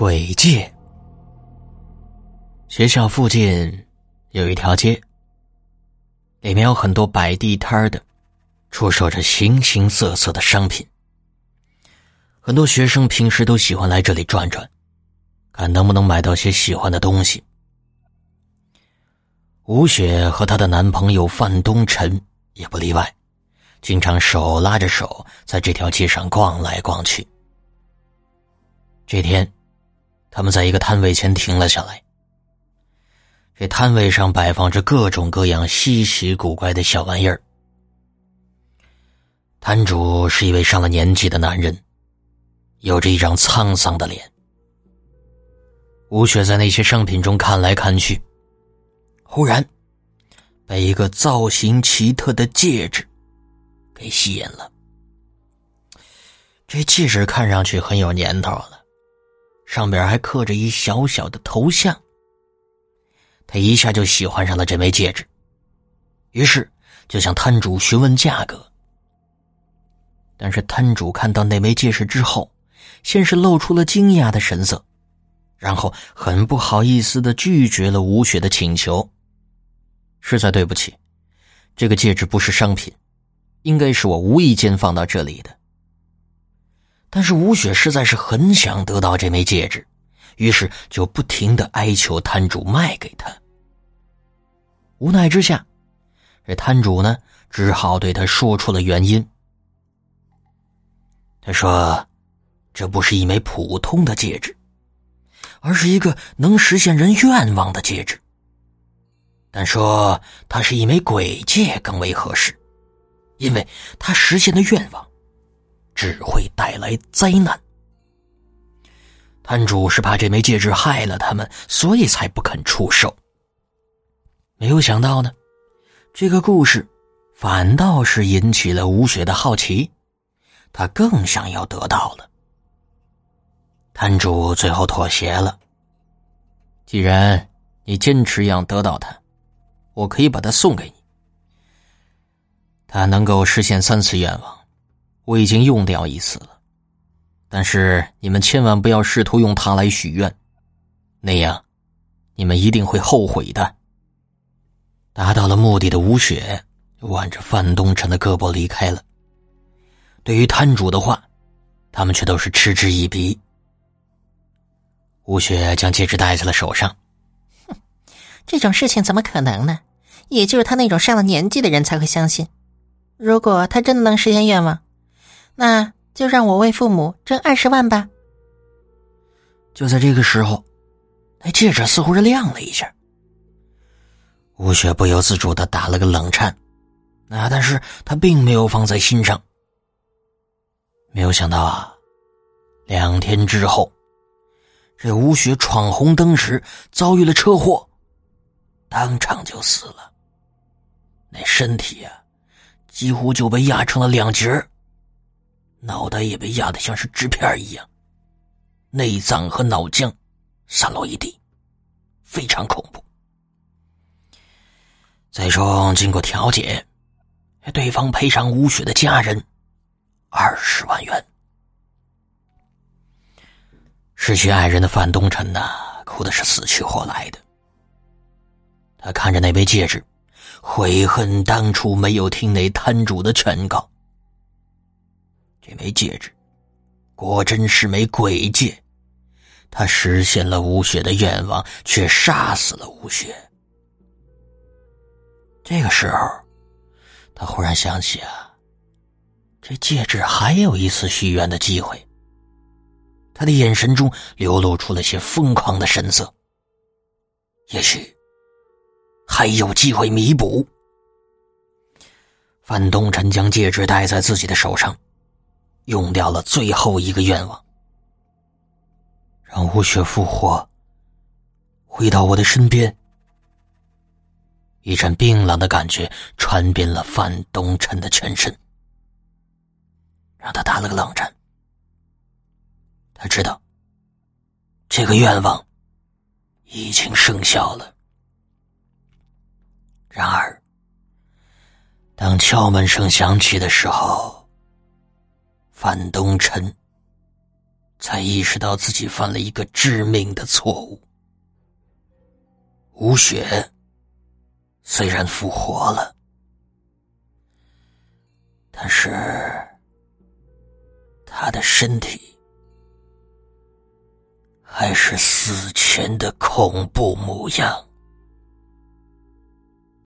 鬼界。学校附近有一条街，里面有很多摆地摊的，出售着形形色色的商品。很多学生平时都喜欢来这里转转，看能不能买到些喜欢的东西。吴雪和她的男朋友范东辰也不例外，经常手拉着手在这条街上逛来逛去。这天，他们在一个摊位前停了下来。这摊位上摆放着各种各样稀奇古怪的小玩意儿。摊主是一位上了年纪的男人，有着一张沧桑的脸。吴雪在那些商品中看来看去，忽然被一个造型奇特的戒指给吸引了。这戒指看上去很有年头了。上边还刻着一小小的头像。他一下就喜欢上了这枚戒指，于是就向摊主询问价格。但是摊主看到那枚戒指之后，先是露出了惊讶的神色，然后很不好意思的拒绝了吴雪的请求。实在对不起，这个戒指不是商品，应该是我无意间放到这里的。但是吴雪实在是很想得到这枚戒指，于是就不停的哀求摊主卖给他。无奈之下，这摊主呢只好对他说出了原因。他说：“这不是一枚普通的戒指，而是一个能实现人愿望的戒指。但说它是一枚鬼戒更为合适，因为它实现的愿望。”只会带来灾难。摊主是怕这枚戒指害了他们，所以才不肯出售。没有想到呢，这个故事反倒是引起了吴雪的好奇，他更想要得到了。摊主最后妥协了。既然你坚持要得到它，我可以把它送给你。它能够实现三次愿望。我已经用掉一次了，但是你们千万不要试图用它来许愿，那样你们一定会后悔的。达到了目的的吴雪挽着范东城的胳膊离开了。对于摊主的话，他们却都是嗤之以鼻。吴雪将戒指戴在了手上，哼，这种事情怎么可能呢？也就是他那种上了年纪的人才会相信。如果他真的能实现愿望。那就让我为父母挣二十万吧。就在这个时候，那戒指似乎是亮了一下。吴雪不由自主的打了个冷颤，啊！但是他并没有放在心上。没有想到啊，两天之后，这吴雪闯红灯时遭遇了车祸，当场就死了。那身体呀，几乎就被压成了两截儿。脑袋也被压得像是纸片一样，内脏和脑浆散落一地，非常恐怖。最终经过调解，对方赔偿吴雪的家人二十万元。失去爱人的范东辰呐，哭的是死去活来的。他看着那枚戒指，悔恨当初没有听那摊主的劝告。这枚戒指，果真是枚鬼戒。他实现了吴雪的愿望，却杀死了吴雪。这个时候，他忽然想起啊，这戒指还有一次许愿的机会。他的眼神中流露出了些疯狂的神色。也许还有机会弥补。范东辰将戒指戴在自己的手上。用掉了最后一个愿望，让吴雪复活，回到我的身边。一阵冰冷的感觉传遍了范东辰的全身，让他打了个冷战。他知道，这个愿望已经生效了。然而，当敲门声响起的时候，范东辰才意识到自己犯了一个致命的错误。吴雪虽然复活了，但是他的身体还是死前的恐怖模样。